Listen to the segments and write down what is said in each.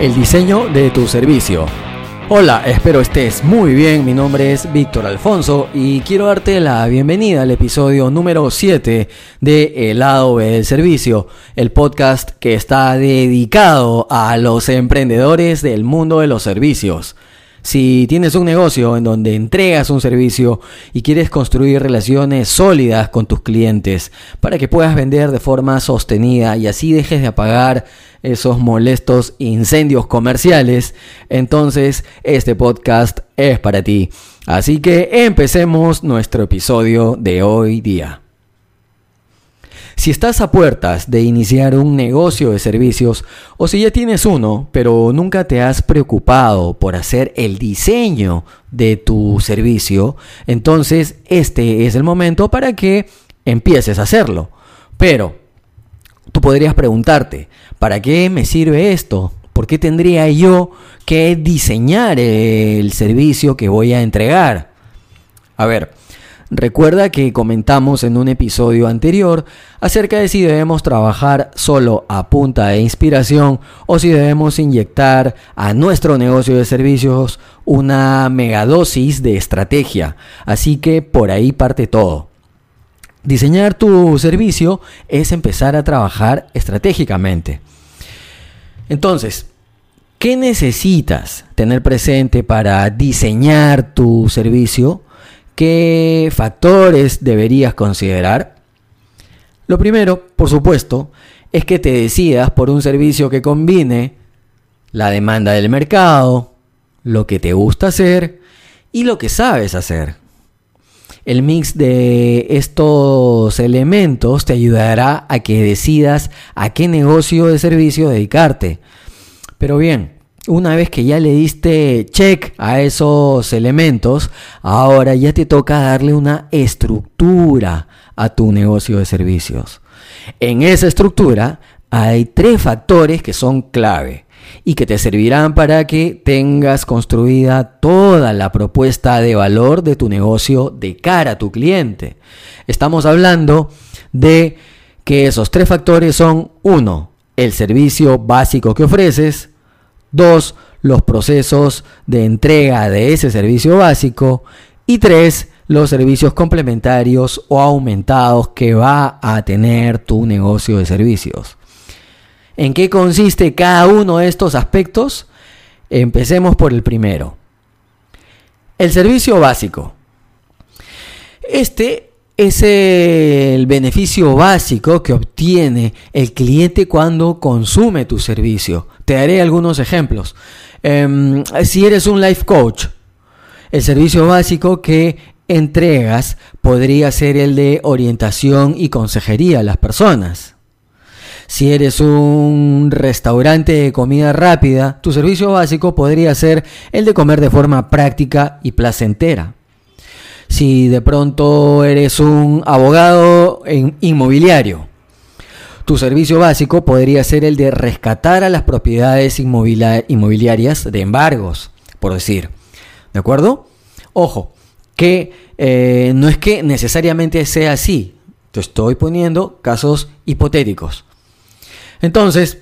el diseño de tu servicio. Hola, espero estés muy bien. Mi nombre es Víctor Alfonso y quiero darte la bienvenida al episodio número 7 de El lado B del servicio, el podcast que está dedicado a los emprendedores del mundo de los servicios. Si tienes un negocio en donde entregas un servicio y quieres construir relaciones sólidas con tus clientes para que puedas vender de forma sostenida y así dejes de apagar esos molestos incendios comerciales, entonces este podcast es para ti. Así que empecemos nuestro episodio de hoy día. Si estás a puertas de iniciar un negocio de servicios o si ya tienes uno, pero nunca te has preocupado por hacer el diseño de tu servicio, entonces este es el momento para que empieces a hacerlo. Pero tú podrías preguntarte, ¿para qué me sirve esto? ¿Por qué tendría yo que diseñar el servicio que voy a entregar? A ver, Recuerda que comentamos en un episodio anterior acerca de si debemos trabajar solo a punta de inspiración o si debemos inyectar a nuestro negocio de servicios una megadosis de estrategia. Así que por ahí parte todo. Diseñar tu servicio es empezar a trabajar estratégicamente. Entonces, ¿qué necesitas tener presente para diseñar tu servicio? ¿Qué factores deberías considerar? Lo primero, por supuesto, es que te decidas por un servicio que combine la demanda del mercado, lo que te gusta hacer y lo que sabes hacer. El mix de estos elementos te ayudará a que decidas a qué negocio de servicio dedicarte. Pero bien, una vez que ya le diste check a esos elementos, ahora ya te toca darle una estructura a tu negocio de servicios. En esa estructura hay tres factores que son clave y que te servirán para que tengas construida toda la propuesta de valor de tu negocio de cara a tu cliente. Estamos hablando de que esos tres factores son uno, el servicio básico que ofreces, Dos, los procesos de entrega de ese servicio básico. Y tres, los servicios complementarios o aumentados que va a tener tu negocio de servicios. ¿En qué consiste cada uno de estos aspectos? Empecemos por el primero. El servicio básico. Este es el beneficio básico que obtiene el cliente cuando consume tu servicio. Te daré algunos ejemplos. Em, si eres un life coach, el servicio básico que entregas podría ser el de orientación y consejería a las personas. Si eres un restaurante de comida rápida, tu servicio básico podría ser el de comer de forma práctica y placentera. Si de pronto eres un abogado inmobiliario, tu servicio básico podría ser el de rescatar a las propiedades inmobiliarias de embargos, por decir. ¿De acuerdo? Ojo, que eh, no es que necesariamente sea así. Te estoy poniendo casos hipotéticos. Entonces,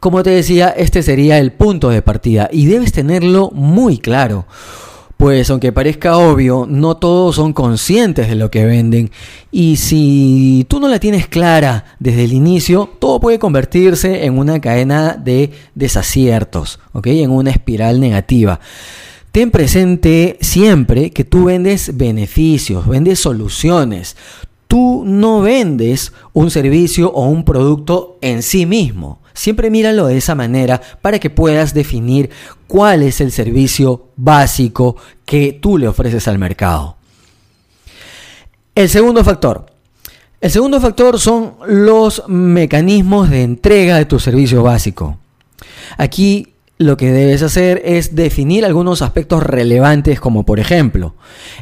como te decía, este sería el punto de partida y debes tenerlo muy claro. Pues aunque parezca obvio, no todos son conscientes de lo que venden y si tú no la tienes clara desde el inicio, todo puede convertirse en una cadena de desaciertos, ¿ok? En una espiral negativa. Ten presente siempre que tú vendes beneficios, vendes soluciones. Tú no vendes un servicio o un producto en sí mismo. Siempre míralo de esa manera para que puedas definir cuál es el servicio básico que tú le ofreces al mercado. El segundo factor. El segundo factor son los mecanismos de entrega de tu servicio básico. Aquí lo que debes hacer es definir algunos aspectos relevantes como por ejemplo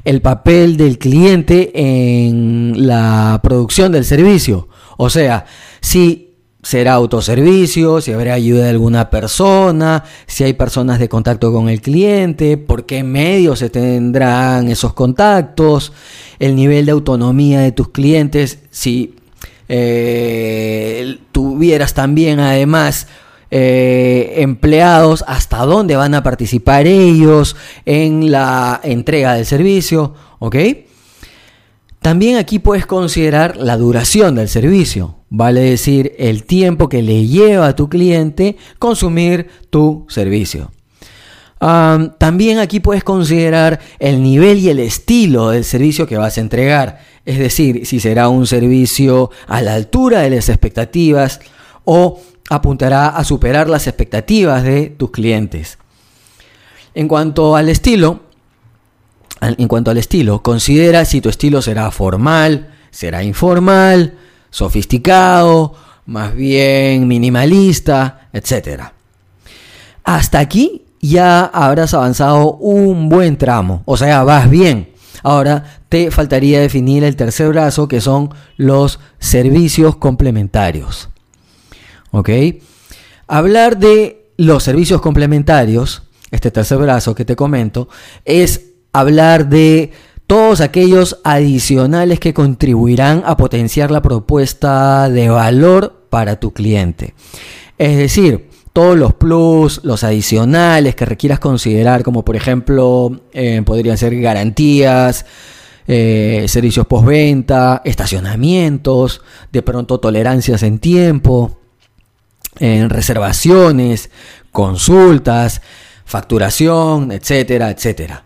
el papel del cliente en la producción del servicio. O sea, si será autoservicio, si habrá ayuda de alguna persona, si hay personas de contacto con el cliente, por qué medios se tendrán esos contactos, el nivel de autonomía de tus clientes, si eh, tuvieras también además eh, empleados, hasta dónde van a participar ellos en la entrega del servicio, ¿ok? También aquí puedes considerar la duración del servicio, vale decir, el tiempo que le lleva a tu cliente consumir tu servicio. también aquí puedes considerar el nivel y el estilo del servicio que vas a entregar, es decir, si será un servicio a la altura de las expectativas o apuntará a superar las expectativas de tus clientes. En cuanto al estilo, en cuanto al estilo, considera si tu estilo será formal, será informal, sofisticado, más bien minimalista, etc. Hasta aquí ya habrás avanzado un buen tramo, o sea, vas bien. Ahora te faltaría definir el tercer brazo que son los servicios complementarios. ¿Ok? Hablar de los servicios complementarios, este tercer brazo que te comento, es hablar de todos aquellos adicionales que contribuirán a potenciar la propuesta de valor para tu cliente. Es decir, todos los plus, los adicionales que requieras considerar, como por ejemplo eh, podrían ser garantías, eh, servicios postventa, estacionamientos, de pronto tolerancias en tiempo, en reservaciones, consultas, facturación, etcétera, etcétera.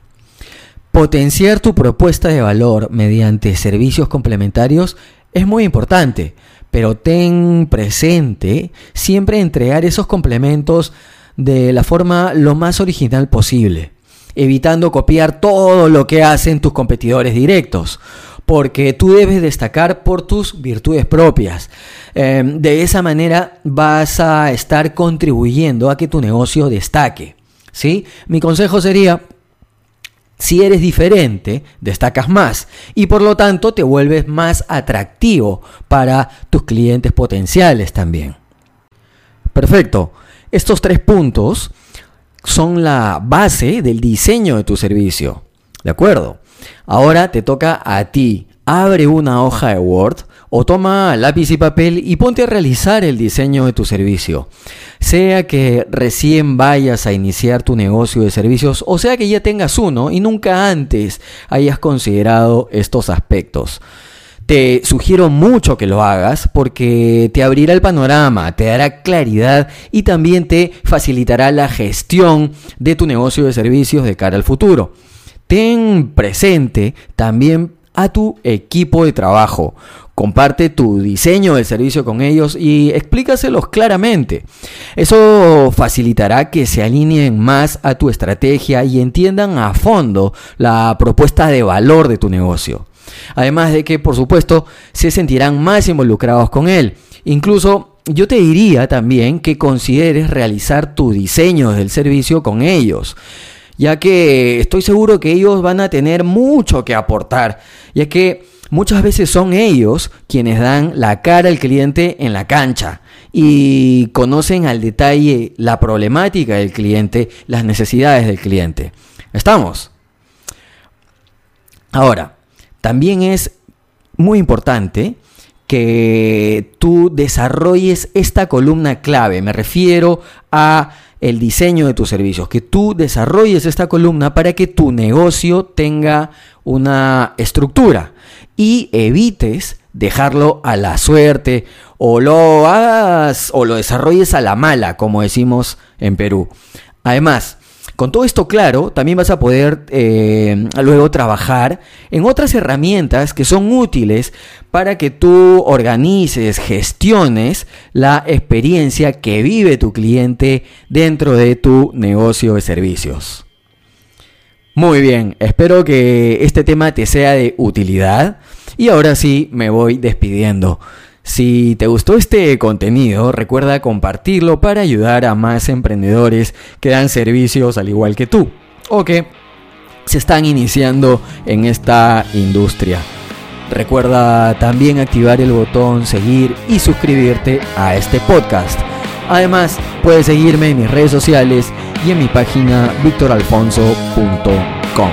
Potenciar tu propuesta de valor mediante servicios complementarios es muy importante, pero ten presente siempre entregar esos complementos de la forma lo más original posible, evitando copiar todo lo que hacen tus competidores directos, porque tú debes destacar por tus virtudes propias. Em, de esa manera vas a estar contribuyendo a que tu negocio destaque. ¿sí? Mi consejo sería si eres diferente, destacas más y por lo tanto te vuelves más atractivo para tus clientes potenciales también. Perfecto. Estos tres puntos son la base del diseño de tu servicio. ¿De acuerdo? Ahora te toca a ti. Abre una hoja de Word o toma lápiz y papel y ponte a realizar el diseño de tu servicio. Sea que recién vayas a iniciar tu negocio de servicios o sea que ya tengas uno y nunca antes hayas considerado estos aspectos. Te sugiero mucho que lo hagas porque te abrirá el panorama, te dará claridad y también te facilitará la gestión de tu negocio de servicios de cara al futuro. Ten presente también a tu equipo de trabajo. Comparte tu diseño del servicio con ellos y explícaselos claramente. Eso facilitará que se alineen más a tu estrategia y entiendan a fondo la propuesta de valor de tu negocio. Además de que, por supuesto, se sentirán más involucrados con él. Incluso yo te diría también que consideres realizar tu diseño del servicio con ellos ya que estoy seguro que ellos van a tener mucho que aportar, ya que muchas veces son ellos quienes dan la cara al cliente en la cancha y conocen al detalle la problemática del cliente, las necesidades del cliente. ¿Estamos? Ahora, también es muy importante que tú desarrolles esta columna clave. Me refiero a el diseño de tus servicios, que tú desarrolles esta columna para que tu negocio tenga una estructura y evites dejarlo a la suerte o lo hagas o lo desarrolles a la mala, como decimos en Perú. Además, con todo esto claro, también vas a poder eh, luego trabajar en otras herramientas que son útiles para que tú organices, gestiones la experiencia que vive tu cliente dentro de tu negocio de servicios. Muy bien, espero que este tema te sea de utilidad y ahora sí me voy despidiendo. Si te gustó este contenido, recuerda compartirlo para ayudar a más emprendedores que dan servicios al igual que tú o que se están iniciando en esta industria. Recuerda también activar el botón seguir y suscribirte a este podcast. Además, puedes seguirme en mis redes sociales y en mi página victoralfonso.com.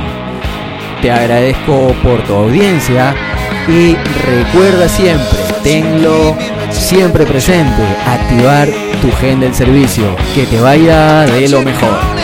Te agradezco por tu audiencia y recuerda siempre, tenlo siempre presente, activar tu gen del servicio, que te vaya de lo mejor.